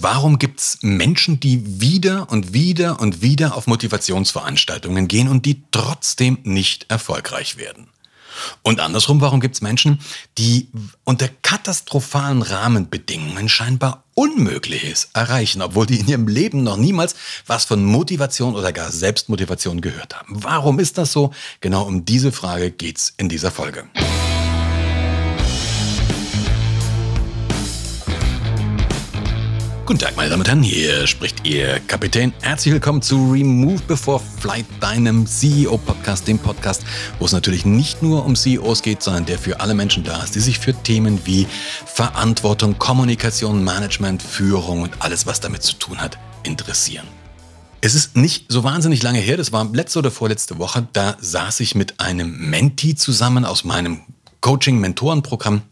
Warum gibt es Menschen, die wieder und wieder und wieder auf Motivationsveranstaltungen gehen und die trotzdem nicht erfolgreich werden? Und andersrum, warum gibt es Menschen, die unter katastrophalen Rahmenbedingungen scheinbar Unmögliches erreichen, obwohl die in ihrem Leben noch niemals was von Motivation oder gar Selbstmotivation gehört haben? Warum ist das so? Genau um diese Frage geht es in dieser Folge. Guten Tag, meine Damen und Herren, hier spricht Ihr Kapitän. Herzlich willkommen zu Remove Before Flight, deinem CEO-Podcast, dem Podcast, wo es natürlich nicht nur um CEOs geht, sondern der für alle Menschen da ist, die sich für Themen wie Verantwortung, Kommunikation, Management, Führung und alles, was damit zu tun hat, interessieren. Es ist nicht so wahnsinnig lange her, das war letzte oder vorletzte Woche, da saß ich mit einem Mentee zusammen aus meinem Coaching-Mentoren-Programm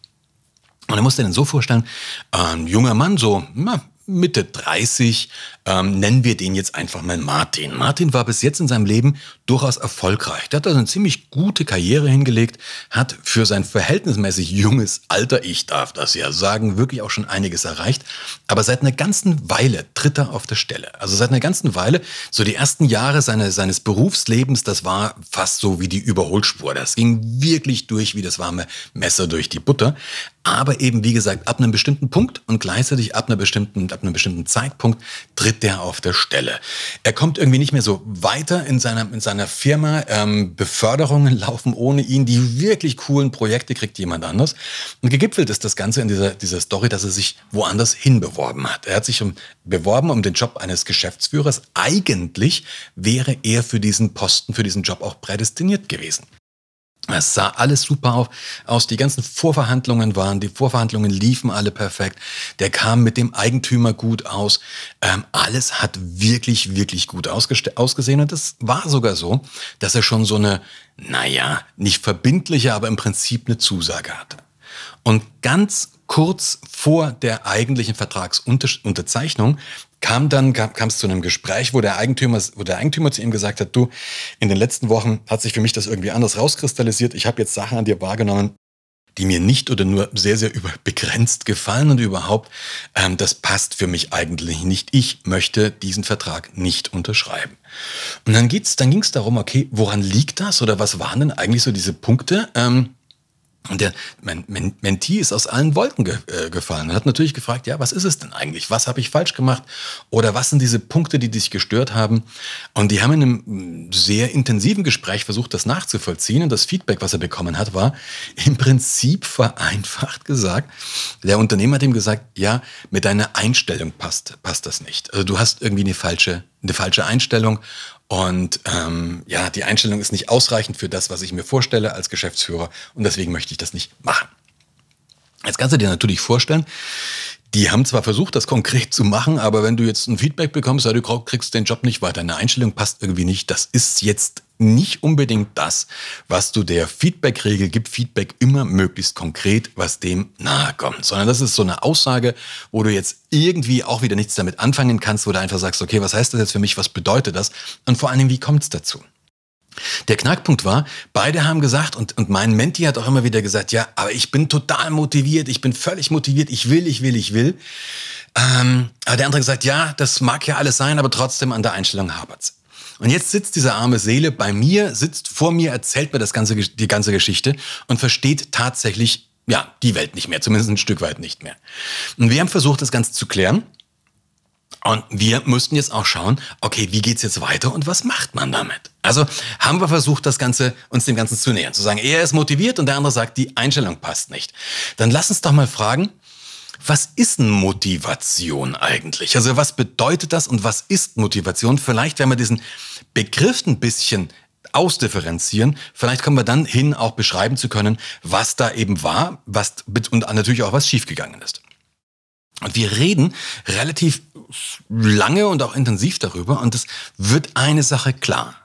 und er musste den so vorstellen, ein junger Mann, so na, Mitte 30, ähm, nennen wir den jetzt einfach mal Martin. Martin war bis jetzt in seinem Leben durchaus erfolgreich. Der hat also eine ziemlich gute Karriere hingelegt, hat für sein verhältnismäßig junges Alter, ich darf das ja sagen, wirklich auch schon einiges erreicht. Aber seit einer ganzen Weile tritt er auf der Stelle. Also seit einer ganzen Weile, so die ersten Jahre seine, seines Berufslebens, das war fast so wie die Überholspur. Das ging wirklich durch wie das warme Messer durch die Butter. Aber eben, wie gesagt, ab einem bestimmten Punkt und gleichzeitig ab, einer bestimmten, ab einem bestimmten Zeitpunkt tritt der auf der Stelle. Er kommt irgendwie nicht mehr so weiter in seiner, in seiner Firma. Ähm, Beförderungen laufen ohne ihn. Die wirklich coolen Projekte kriegt jemand anders. Und gegipfelt ist das Ganze in dieser, dieser Story, dass er sich woanders hinbeworben hat. Er hat sich um, beworben um den Job eines Geschäftsführers. Eigentlich wäre er für diesen Posten, für diesen Job auch prädestiniert gewesen. Es sah alles super aus. Die ganzen Vorverhandlungen waren, die Vorverhandlungen liefen alle perfekt. Der kam mit dem Eigentümer gut aus. Ähm, alles hat wirklich, wirklich gut ausgesehen. Und es war sogar so, dass er schon so eine, naja, nicht verbindliche, aber im Prinzip eine Zusage hatte. Und ganz kurz vor der eigentlichen Vertragsunterzeichnung kam dann kam es zu einem Gespräch, wo der Eigentümer, wo der Eigentümer zu ihm gesagt hat, du, in den letzten Wochen hat sich für mich das irgendwie anders rauskristallisiert. Ich habe jetzt Sachen an dir wahrgenommen, die mir nicht oder nur sehr, sehr begrenzt gefallen und überhaupt, ähm, das passt für mich eigentlich nicht. Ich möchte diesen Vertrag nicht unterschreiben. Und dann geht's, dann ging es darum, okay, woran liegt das oder was waren denn eigentlich so diese Punkte? Ähm, und der Mentee ist aus allen Wolken ge äh, gefallen und hat natürlich gefragt, ja, was ist es denn eigentlich? Was habe ich falsch gemacht? Oder was sind diese Punkte, die dich gestört haben? Und die haben in einem mm, sehr intensiven Gespräch versucht, das nachzuvollziehen. Und das Feedback, was er bekommen hat, war im Prinzip vereinfacht gesagt, der Unternehmer hat ihm gesagt, ja, mit deiner Einstellung passt, passt das nicht. Also du hast irgendwie eine falsche, eine falsche Einstellung und ähm, ja, die Einstellung ist nicht ausreichend für das, was ich mir vorstelle als Geschäftsführer und deswegen möchte ich das nicht machen. Jetzt kannst du dir natürlich vorstellen, die haben zwar versucht, das konkret zu machen, aber wenn du jetzt ein Feedback bekommst, ja, du kriegst den Job nicht weiter, deine Einstellung passt irgendwie nicht, das ist jetzt nicht unbedingt das, was du der Feedback-Regel gibt. Feedback immer möglichst konkret, was dem nahe kommt. Sondern das ist so eine Aussage, wo du jetzt irgendwie auch wieder nichts damit anfangen kannst, wo du einfach sagst, okay, was heißt das jetzt für mich, was bedeutet das? Und vor Dingen, wie kommt es dazu? Der Knackpunkt war, beide haben gesagt, und, und mein Menti hat auch immer wieder gesagt, ja, aber ich bin total motiviert, ich bin völlig motiviert, ich will, ich will, ich will. Ähm, aber der andere gesagt, ja, das mag ja alles sein, aber trotzdem an der Einstellung hapert's. Und jetzt sitzt diese arme Seele bei mir, sitzt vor mir, erzählt mir das ganze, die ganze Geschichte und versteht tatsächlich, ja, die Welt nicht mehr, zumindest ein Stück weit nicht mehr. Und wir haben versucht, das Ganze zu klären. Und wir müssten jetzt auch schauen, okay, wie geht's jetzt weiter und was macht man damit? Also haben wir versucht, das Ganze, uns dem Ganzen zu nähern. Zu sagen, er ist motiviert und der andere sagt, die Einstellung passt nicht. Dann lass uns doch mal fragen, was ist denn Motivation eigentlich? Also was bedeutet das und was ist Motivation? Vielleicht, wenn wir diesen Begriff ein bisschen ausdifferenzieren, vielleicht kommen wir dann hin, auch beschreiben zu können, was da eben war, was und natürlich auch was schiefgegangen ist. Und wir reden relativ lange und auch intensiv darüber und es wird eine Sache klar.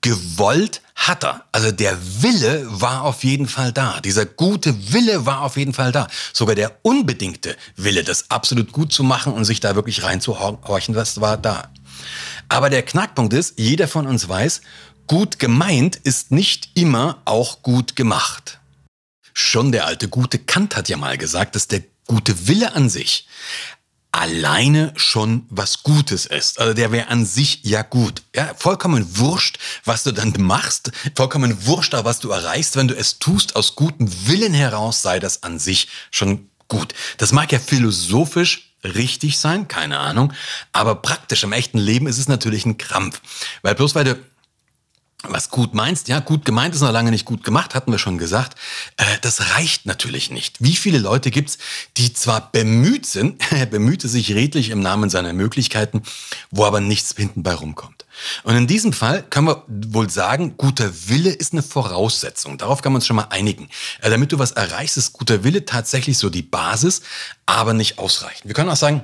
Gewollt hat er. Also der Wille war auf jeden Fall da. Dieser gute Wille war auf jeden Fall da. Sogar der unbedingte Wille, das absolut gut zu machen und sich da wirklich reinzuhorchen, das war da. Aber der Knackpunkt ist, jeder von uns weiß, gut gemeint ist nicht immer auch gut gemacht. Schon der alte gute Kant hat ja mal gesagt, dass der gute Wille an sich alleine schon was Gutes ist. Also der wäre an sich ja gut. Ja, vollkommen wurscht, was du dann machst, vollkommen wurscht, was du erreichst, wenn du es tust aus gutem Willen heraus, sei das an sich schon gut. Das mag ja philosophisch richtig sein, keine Ahnung, aber praktisch im echten Leben ist es natürlich ein Krampf. Weil bloß weil du was gut meinst, ja, gut gemeint ist noch lange nicht gut gemacht, hatten wir schon gesagt. Äh, das reicht natürlich nicht. Wie viele Leute gibt's, die zwar bemüht sind, er bemühte sich redlich im Namen seiner Möglichkeiten, wo aber nichts hinten bei rumkommt. Und in diesem Fall können wir wohl sagen, guter Wille ist eine Voraussetzung. Darauf kann man uns schon mal einigen. Äh, damit du was erreichst, ist guter Wille tatsächlich so die Basis, aber nicht ausreichend. Wir können auch sagen,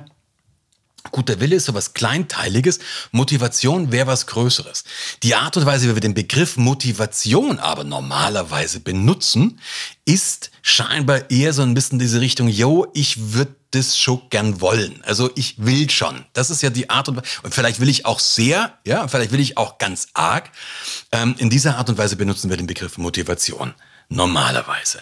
Guter Wille ist so was Kleinteiliges, Motivation wäre was Größeres. Die Art und Weise, wie wir den Begriff Motivation aber normalerweise benutzen, ist scheinbar eher so ein bisschen diese Richtung, yo, ich würde das schon gern wollen. Also ich will schon. Das ist ja die Art und Weise. Und vielleicht will ich auch sehr, ja, vielleicht will ich auch ganz arg. Ähm, in dieser Art und Weise benutzen wir den Begriff Motivation. Normalerweise.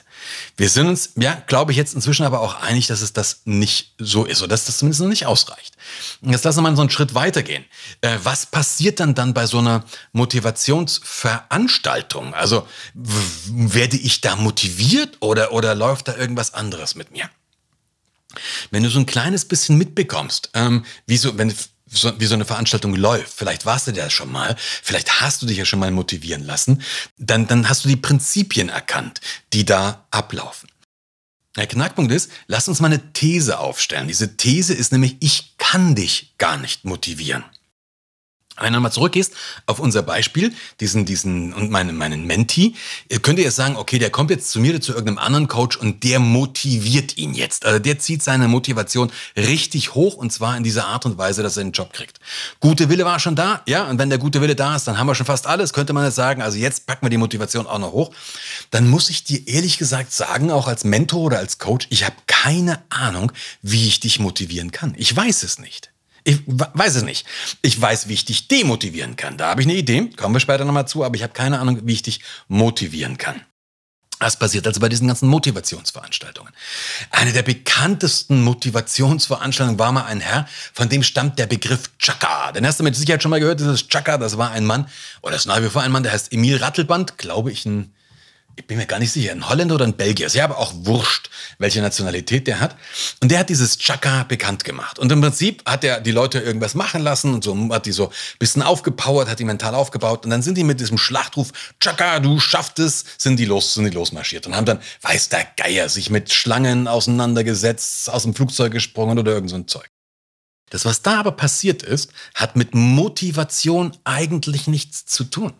Wir sind uns, ja, glaube ich, jetzt inzwischen aber auch einig, dass es das nicht so ist oder dass das zumindest noch nicht ausreicht. Jetzt lassen wir mal so einen Schritt weitergehen. Äh, was passiert dann dann bei so einer Motivationsveranstaltung? Also werde ich da motiviert oder, oder läuft da irgendwas anderes mit mir? Wenn du so ein kleines bisschen mitbekommst, ähm, wie so, wenn wie so eine Veranstaltung läuft, vielleicht warst du da schon mal, vielleicht hast du dich ja schon mal motivieren lassen, dann, dann hast du die Prinzipien erkannt, die da ablaufen. Der Knackpunkt ist, lass uns mal eine These aufstellen. Diese These ist nämlich, ich kann dich gar nicht motivieren. Wenn du mal zurückgehst auf unser Beispiel, diesen, diesen und meinen, meinen Menti, könnt ihr jetzt sagen, okay, der kommt jetzt zu mir oder zu irgendeinem anderen Coach und der motiviert ihn jetzt. Also der zieht seine Motivation richtig hoch und zwar in dieser Art und Weise, dass er einen Job kriegt. Gute Wille war schon da, ja, und wenn der gute Wille da ist, dann haben wir schon fast alles, könnte man jetzt sagen. Also jetzt packen wir die Motivation auch noch hoch. Dann muss ich dir ehrlich gesagt sagen, auch als Mentor oder als Coach, ich habe keine Ahnung, wie ich dich motivieren kann. Ich weiß es nicht. Ich weiß es nicht. Ich weiß, wie ich dich demotivieren kann. Da habe ich eine Idee, kommen wir später nochmal zu, aber ich habe keine Ahnung, wie ich dich motivieren kann. Was passiert also bei diesen ganzen Motivationsveranstaltungen? Eine der bekanntesten Motivationsveranstaltungen war mal ein Herr, von dem stammt der Begriff Chaka. Den hast du mit Sicherheit schon mal gehört, dieses Chaka, das war ein Mann, oder das ist nach wie vor ein Mann, der heißt Emil Rattelband, glaube ich, ein ich bin mir gar nicht sicher, ein Holländer oder ein Belgier. Ist ja aber auch wurscht, welche Nationalität der hat. Und der hat dieses Chaka bekannt gemacht. Und im Prinzip hat er die Leute irgendwas machen lassen und so hat die so ein bisschen aufgepowert, hat die mental aufgebaut. Und dann sind die mit diesem Schlachtruf, Chaka, du schaffst es, sind die los, sind die losmarschiert und haben dann, weiß der Geier, sich mit Schlangen auseinandergesetzt, aus dem Flugzeug gesprungen oder irgend so ein Zeug. Das, was da aber passiert ist, hat mit Motivation eigentlich nichts zu tun.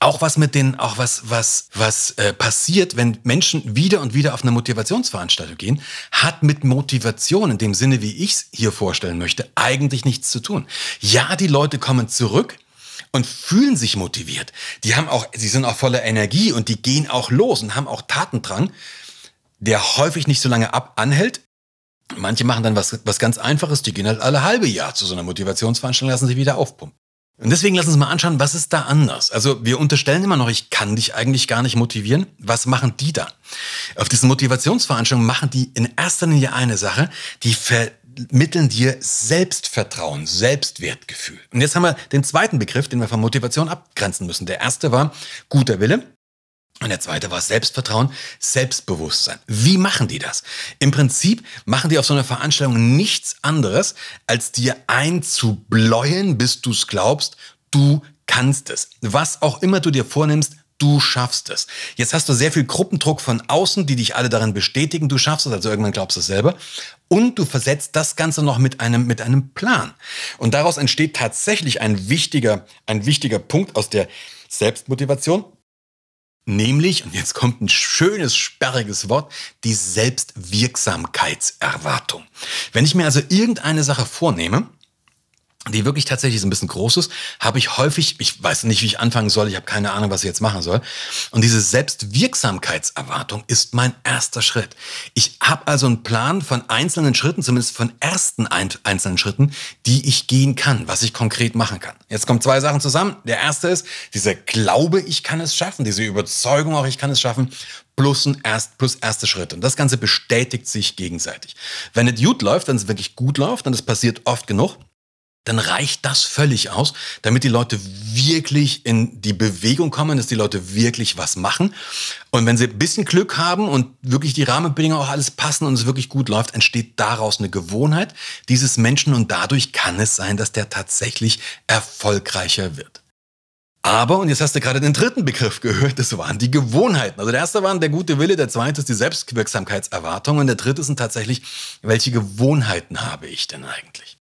Auch was mit den, auch was, was, was äh, passiert, wenn Menschen wieder und wieder auf eine Motivationsveranstaltung gehen, hat mit Motivation in dem Sinne, wie ich es hier vorstellen möchte, eigentlich nichts zu tun. Ja, die Leute kommen zurück, und fühlen sich motiviert. Die haben auch, sie sind auch voller Energie und die gehen auch los und haben auch Tatendrang, der häufig nicht so lange ab anhält, Manche machen dann was, was ganz Einfaches, die gehen halt alle halbe Jahr zu so einer Motivationsveranstaltung, lassen sich wieder aufpumpen. Und deswegen lass uns mal anschauen, was ist da anders? Also wir unterstellen immer noch, ich kann dich eigentlich gar nicht motivieren. Was machen die da? Auf diesen Motivationsveranstaltungen machen die in erster Linie eine Sache, die vermitteln dir Selbstvertrauen, Selbstwertgefühl. Und jetzt haben wir den zweiten Begriff, den wir von Motivation abgrenzen müssen. Der erste war guter Wille. Und der zweite war Selbstvertrauen, Selbstbewusstsein. Wie machen die das? Im Prinzip machen die auf so einer Veranstaltung nichts anderes, als dir einzubläuen, bis du es glaubst, du kannst es. Was auch immer du dir vornimmst, du schaffst es. Jetzt hast du sehr viel Gruppendruck von außen, die dich alle darin bestätigen, du schaffst es, also irgendwann glaubst du es selber. Und du versetzt das Ganze noch mit einem, mit einem Plan. Und daraus entsteht tatsächlich ein wichtiger, ein wichtiger Punkt aus der Selbstmotivation. Nämlich, und jetzt kommt ein schönes, sperriges Wort, die Selbstwirksamkeitserwartung. Wenn ich mir also irgendeine Sache vornehme, die wirklich tatsächlich so ein bisschen groß ist, habe ich häufig, ich weiß nicht, wie ich anfangen soll, ich habe keine Ahnung, was ich jetzt machen soll. Und diese Selbstwirksamkeitserwartung ist mein erster Schritt. Ich habe also einen Plan von einzelnen Schritten, zumindest von ersten einzelnen Schritten, die ich gehen kann, was ich konkret machen kann. Jetzt kommen zwei Sachen zusammen. Der erste ist dieser Glaube, ich kann es schaffen, diese Überzeugung auch, ich kann es schaffen, plus, ein erst, plus erste Schritte. Und das Ganze bestätigt sich gegenseitig. Wenn es gut läuft, wenn es wirklich gut läuft, und es passiert oft genug, dann reicht das völlig aus, damit die Leute wirklich in die Bewegung kommen, dass die Leute wirklich was machen. Und wenn sie ein bisschen Glück haben und wirklich die Rahmenbedingungen auch alles passen und es wirklich gut läuft, entsteht daraus eine Gewohnheit dieses Menschen und dadurch kann es sein, dass der tatsächlich erfolgreicher wird. Aber, und jetzt hast du gerade den dritten Begriff gehört, das waren die Gewohnheiten. Also der erste war der gute Wille, der zweite ist die Selbstwirksamkeitserwartung und der dritte sind tatsächlich, welche Gewohnheiten habe ich denn eigentlich?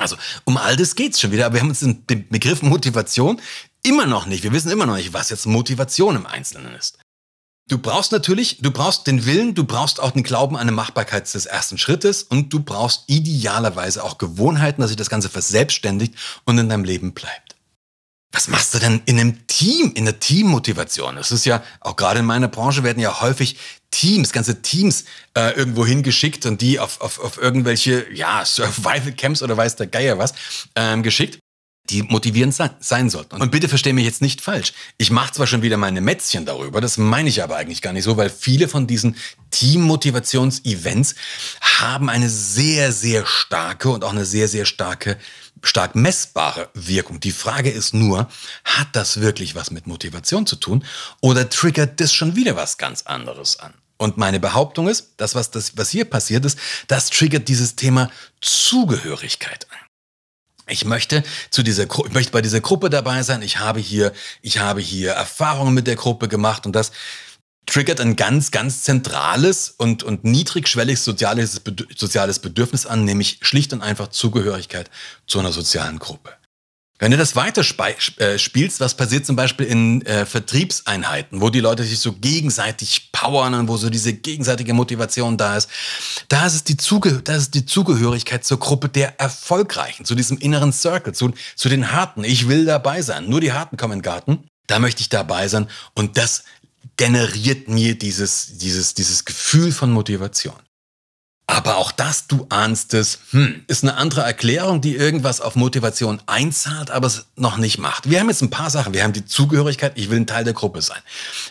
Also um all das geht's schon wieder, aber wir haben uns den Begriff Motivation immer noch nicht. Wir wissen immer noch nicht, was jetzt Motivation im Einzelnen ist. Du brauchst natürlich, du brauchst den Willen, du brauchst auch den Glauben an eine Machbarkeit des ersten Schrittes und du brauchst idealerweise auch Gewohnheiten, dass sich das Ganze verselbstständigt und in deinem Leben bleibt. Was machst du denn in einem Team, in der Teammotivation? Es ist ja, auch gerade in meiner Branche werden ja häufig Teams, ganze Teams äh, irgendwo hingeschickt und die auf, auf, auf irgendwelche, ja, Survival Camps oder weiß der Geier was, ähm, geschickt die motivierend sein sollten. Und bitte verstehe mich jetzt nicht falsch. Ich mache zwar schon wieder meine Mätzchen darüber, das meine ich aber eigentlich gar nicht so, weil viele von diesen Team-Motivations-Events haben eine sehr, sehr starke und auch eine sehr, sehr starke stark messbare Wirkung. Die Frage ist nur, hat das wirklich was mit Motivation zu tun oder triggert das schon wieder was ganz anderes an? Und meine Behauptung ist, das was, das, was hier passiert ist, das triggert dieses Thema Zugehörigkeit an. Ich möchte zu dieser ich möchte bei dieser Gruppe dabei sein. Ich habe hier, ich habe hier Erfahrungen mit der Gruppe gemacht und das triggert ein ganz, ganz zentrales und, und niedrigschwelliges soziales, soziales Bedürfnis an, nämlich schlicht und einfach Zugehörigkeit zu einer sozialen Gruppe. Wenn du das weiter äh, spielst, was passiert zum Beispiel in äh, Vertriebseinheiten, wo die Leute sich so gegenseitig powern und wo so diese gegenseitige Motivation da ist, da ist es die, Zuge da ist die Zugehörigkeit zur Gruppe der Erfolgreichen, zu diesem inneren Circle, zu, zu den Harten. Ich will dabei sein. Nur die Harten kommen in den Garten. Da möchte ich dabei sein. Und das generiert mir dieses, dieses, dieses Gefühl von Motivation. Aber auch das, du ahnst es, hm, ist eine andere Erklärung, die irgendwas auf Motivation einzahlt, aber es noch nicht macht. Wir haben jetzt ein paar Sachen. Wir haben die Zugehörigkeit, ich will ein Teil der Gruppe sein.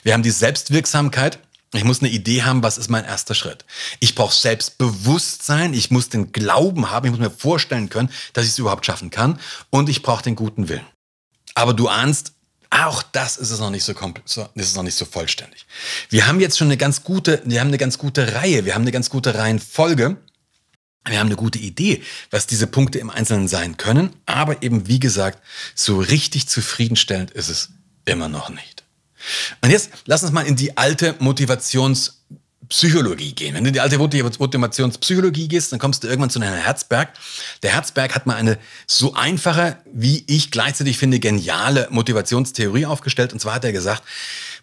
Wir haben die Selbstwirksamkeit, ich muss eine Idee haben, was ist mein erster Schritt. Ich brauche Selbstbewusstsein, ich muss den Glauben haben, ich muss mir vorstellen können, dass ich es überhaupt schaffen kann und ich brauche den guten Willen. Aber du ahnst, auch das ist es noch nicht so, ist es noch nicht so vollständig. Wir haben jetzt schon eine ganz gute, wir haben eine ganz gute Reihe, wir haben eine ganz gute Reihenfolge. Wir haben eine gute Idee, was diese Punkte im Einzelnen sein können, aber eben wie gesagt, so richtig zufriedenstellend ist es immer noch nicht. Und jetzt lass uns mal in die alte Motivations Psychologie gehen. Wenn du in die alte Motivationspsychologie gehst, dann kommst du irgendwann zu einem Herzberg. Der Herzberg hat mal eine so einfache, wie ich gleichzeitig finde, geniale Motivationstheorie aufgestellt. Und zwar hat er gesagt,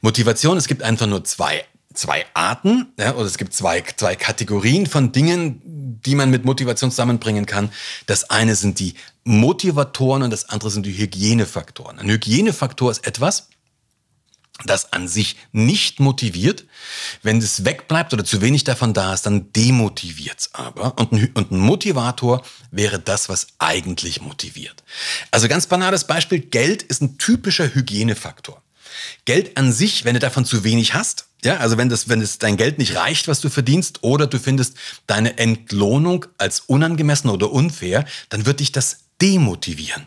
Motivation, es gibt einfach nur zwei, zwei Arten, ja, oder es gibt zwei, zwei Kategorien von Dingen, die man mit Motivation zusammenbringen kann. Das eine sind die Motivatoren und das andere sind die Hygienefaktoren. Ein Hygienefaktor ist etwas, das an sich nicht motiviert. Wenn es wegbleibt oder zu wenig davon da ist, dann demotiviert es aber. Und ein, und ein Motivator wäre das, was eigentlich motiviert. Also ganz banales Beispiel, Geld ist ein typischer Hygienefaktor. Geld an sich, wenn du davon zu wenig hast, ja, also wenn das, wenn es dein Geld nicht reicht, was du verdienst, oder du findest deine Entlohnung als unangemessen oder unfair, dann wird dich das demotivieren.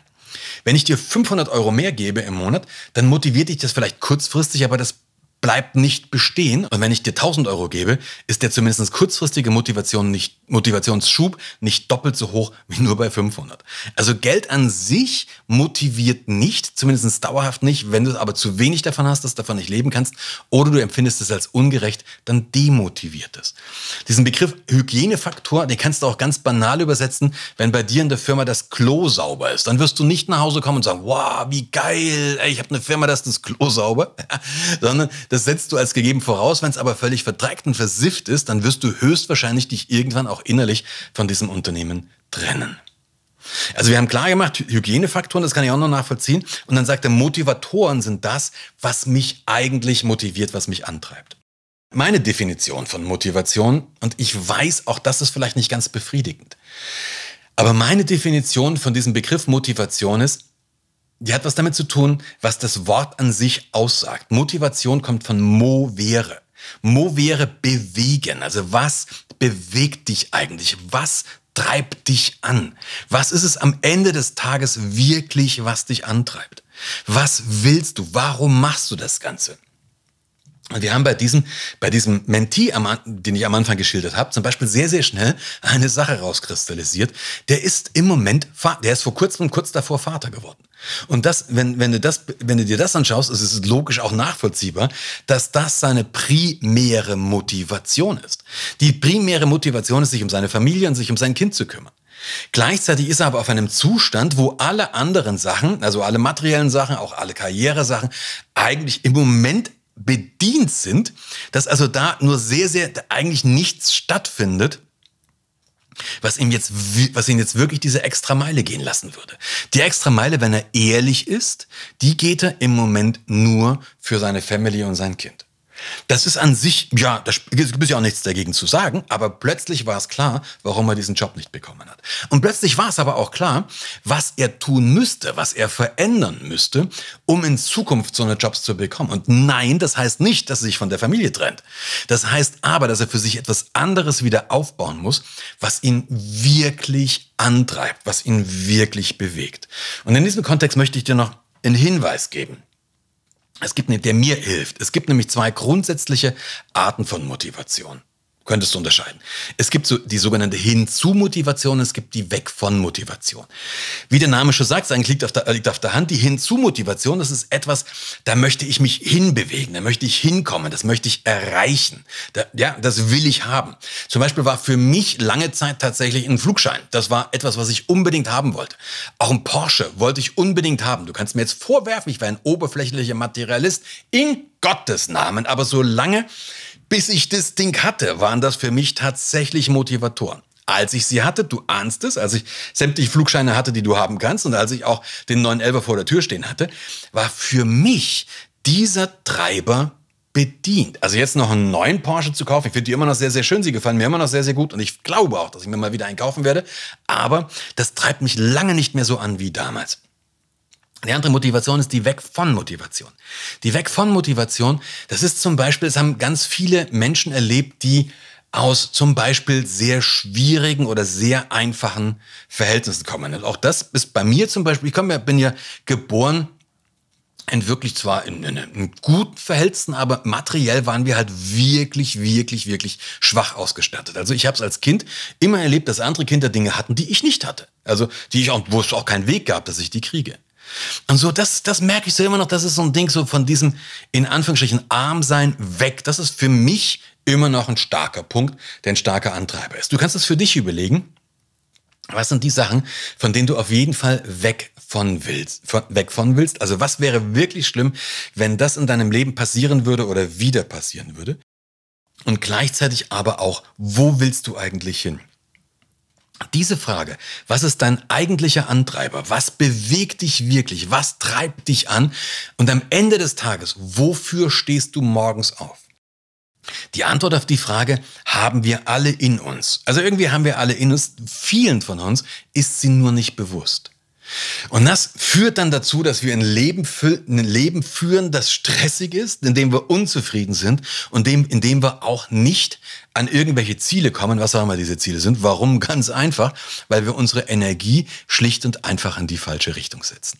Wenn ich dir 500 Euro mehr gebe im Monat, dann motiviert dich das vielleicht kurzfristig, aber das bleibt nicht bestehen. Und wenn ich dir 1000 Euro gebe, ist der zumindest kurzfristige Motivation nicht, Motivationsschub nicht doppelt so hoch wie nur bei 500. Also Geld an sich motiviert nicht, zumindest dauerhaft nicht. Wenn du aber zu wenig davon hast, dass du davon nicht leben kannst, oder du empfindest es als ungerecht, dann demotiviert es. Diesen Begriff Hygienefaktor, den kannst du auch ganz banal übersetzen, wenn bei dir in der Firma das Klo sauber ist. Dann wirst du nicht nach Hause kommen und sagen, wow, wie geil, ey, ich habe eine Firma, das ist das Klo sauber, sondern das setzt du als gegeben voraus. Wenn es aber völlig verdreckt und versifft ist, dann wirst du höchstwahrscheinlich dich irgendwann auch innerlich von diesem Unternehmen trennen. Also wir haben klar gemacht, Hygienefaktoren, das kann ich auch noch nachvollziehen. Und dann sagt er, Motivatoren sind das, was mich eigentlich motiviert, was mich antreibt. Meine Definition von Motivation, und ich weiß, auch das ist vielleicht nicht ganz befriedigend, aber meine Definition von diesem Begriff Motivation ist, die hat was damit zu tun, was das Wort an sich aussagt. Motivation kommt von movere. Mo wäre bewegen. Also was bewegt dich eigentlich? Was treibt dich an? Was ist es am Ende des Tages wirklich, was dich antreibt? Was willst du? Warum machst du das Ganze? Und wir haben bei diesem, bei diesem Mentee, den ich am Anfang geschildert habe, zum Beispiel sehr, sehr schnell eine Sache rauskristallisiert. Der ist im Moment, der ist vor kurzem kurz davor Vater geworden. Und das, wenn, wenn, du das, wenn du dir das anschaust, ist es logisch auch nachvollziehbar, dass das seine primäre Motivation ist. Die primäre Motivation ist, sich um seine Familie und sich um sein Kind zu kümmern. Gleichzeitig ist er aber auf einem Zustand, wo alle anderen Sachen, also alle materiellen Sachen, auch alle Karrieresachen, eigentlich im Moment bedient sind, dass also da nur sehr, sehr eigentlich nichts stattfindet, was ihm jetzt, was ihn jetzt wirklich diese extra Meile gehen lassen würde. Die extra Meile, wenn er ehrlich ist, die geht er im Moment nur für seine Family und sein Kind. Das ist an sich, ja, da gibt es ja auch nichts dagegen zu sagen, aber plötzlich war es klar, warum er diesen Job nicht bekommen hat. Und plötzlich war es aber auch klar, was er tun müsste, was er verändern müsste, um in Zukunft so eine Jobs zu bekommen. Und nein, das heißt nicht, dass er sich von der Familie trennt. Das heißt aber, dass er für sich etwas anderes wieder aufbauen muss, was ihn wirklich antreibt, was ihn wirklich bewegt. Und in diesem Kontext möchte ich dir noch einen Hinweis geben. Es gibt, der mir hilft. Es gibt nämlich zwei grundsätzliche Arten von Motivation könntest du unterscheiden. Es gibt so die sogenannte Hinzu-Motivation, es gibt die Weg-von-Motivation. Wie der Name schon sagt, eigentlich liegt auf, der, liegt auf der Hand, die Hinzu-Motivation, das ist etwas, da möchte ich mich hinbewegen, da möchte ich hinkommen, das möchte ich erreichen. Da, ja, das will ich haben. Zum Beispiel war für mich lange Zeit tatsächlich ein Flugschein. Das war etwas, was ich unbedingt haben wollte. Auch ein Porsche wollte ich unbedingt haben. Du kannst mir jetzt vorwerfen, ich wäre ein oberflächlicher Materialist. In Gottes Namen. Aber solange bis ich das Ding hatte, waren das für mich tatsächlich Motivatoren. Als ich sie hatte, du ahnst es, als ich sämtliche Flugscheine hatte, die du haben kannst und als ich auch den 911 vor der Tür stehen hatte, war für mich dieser Treiber bedient. Also jetzt noch einen neuen Porsche zu kaufen, ich finde die immer noch sehr, sehr schön, sie gefallen mir immer noch sehr, sehr gut und ich glaube auch, dass ich mir mal wieder einen kaufen werde, aber das treibt mich lange nicht mehr so an wie damals. Die andere Motivation ist die Weg von Motivation. Die Weg von Motivation, das ist zum Beispiel, es haben ganz viele Menschen erlebt, die aus zum Beispiel sehr schwierigen oder sehr einfachen Verhältnissen kommen. Und auch das ist bei mir zum Beispiel, ich komme, bin ja geboren in wirklich zwar in, in, in guten Verhältnissen, aber materiell waren wir halt wirklich, wirklich, wirklich schwach ausgestattet. Also ich habe es als Kind immer erlebt, dass andere Kinder Dinge hatten, die ich nicht hatte. Also die ich auch, wo es auch keinen Weg gab, dass ich die kriege. Und so, das, das merke ich so immer noch, das ist so ein Ding so von diesem, in Anführungsstrichen, Armsein weg. Das ist für mich immer noch ein starker Punkt, der ein starker Antreiber ist. Du kannst es für dich überlegen. Was sind die Sachen, von denen du auf jeden Fall weg von willst, von, weg von willst? Also was wäre wirklich schlimm, wenn das in deinem Leben passieren würde oder wieder passieren würde? Und gleichzeitig aber auch, wo willst du eigentlich hin? Diese Frage, was ist dein eigentlicher Antreiber? Was bewegt dich wirklich? Was treibt dich an? Und am Ende des Tages, wofür stehst du morgens auf? Die Antwort auf die Frage haben wir alle in uns. Also irgendwie haben wir alle in uns. Vielen von uns ist sie nur nicht bewusst. Und das führt dann dazu, dass wir ein Leben, ein Leben führen, das stressig ist, in dem wir unzufrieden sind und dem, in dem wir auch nicht an irgendwelche Ziele kommen, was auch immer diese Ziele sind. Warum? Ganz einfach, weil wir unsere Energie schlicht und einfach in die falsche Richtung setzen.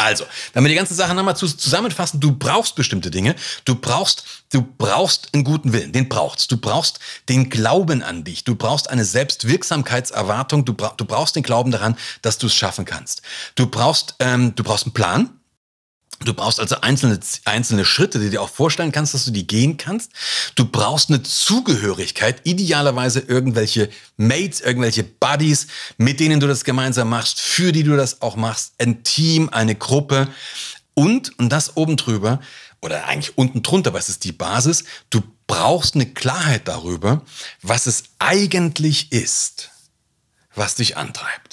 Also, wenn wir die ganze Sache nochmal zusammenfassen, du brauchst bestimmte Dinge, du brauchst, du brauchst einen guten Willen, den brauchst. Du brauchst den Glauben an dich, du brauchst eine Selbstwirksamkeitserwartung, du, bra du brauchst den Glauben daran, dass du es schaffen kannst. Du brauchst, ähm, du brauchst einen Plan, Du brauchst also einzelne, einzelne Schritte, die du dir auch vorstellen kannst, dass du die gehen kannst. Du brauchst eine Zugehörigkeit, idealerweise irgendwelche Mates, irgendwelche Buddies, mit denen du das gemeinsam machst, für die du das auch machst. Ein Team, eine Gruppe. Und, und das oben drüber, oder eigentlich unten drunter, was ist die Basis? Du brauchst eine Klarheit darüber, was es eigentlich ist, was dich antreibt.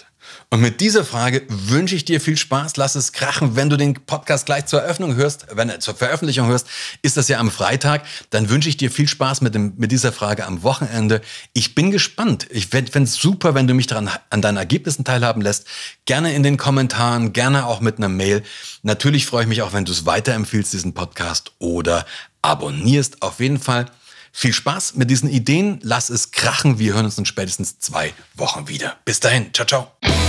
Und mit dieser Frage wünsche ich dir viel Spaß. Lass es krachen. Wenn du den Podcast gleich zur Eröffnung hörst, wenn du zur Veröffentlichung hörst, ist das ja am Freitag. Dann wünsche ich dir viel Spaß mit, dem, mit dieser Frage am Wochenende. Ich bin gespannt. Ich fände es super, wenn du mich daran an deinen Ergebnissen teilhaben lässt. Gerne in den Kommentaren, gerne auch mit einer Mail. Natürlich freue ich mich auch, wenn du es weiterempfiehlst, diesen Podcast, oder abonnierst. Auf jeden Fall Viel Spaß mit diesen Ideen. Lass es krachen. Wir hören uns in spätestens zwei Wochen wieder. Bis dahin. Ciao, ciao.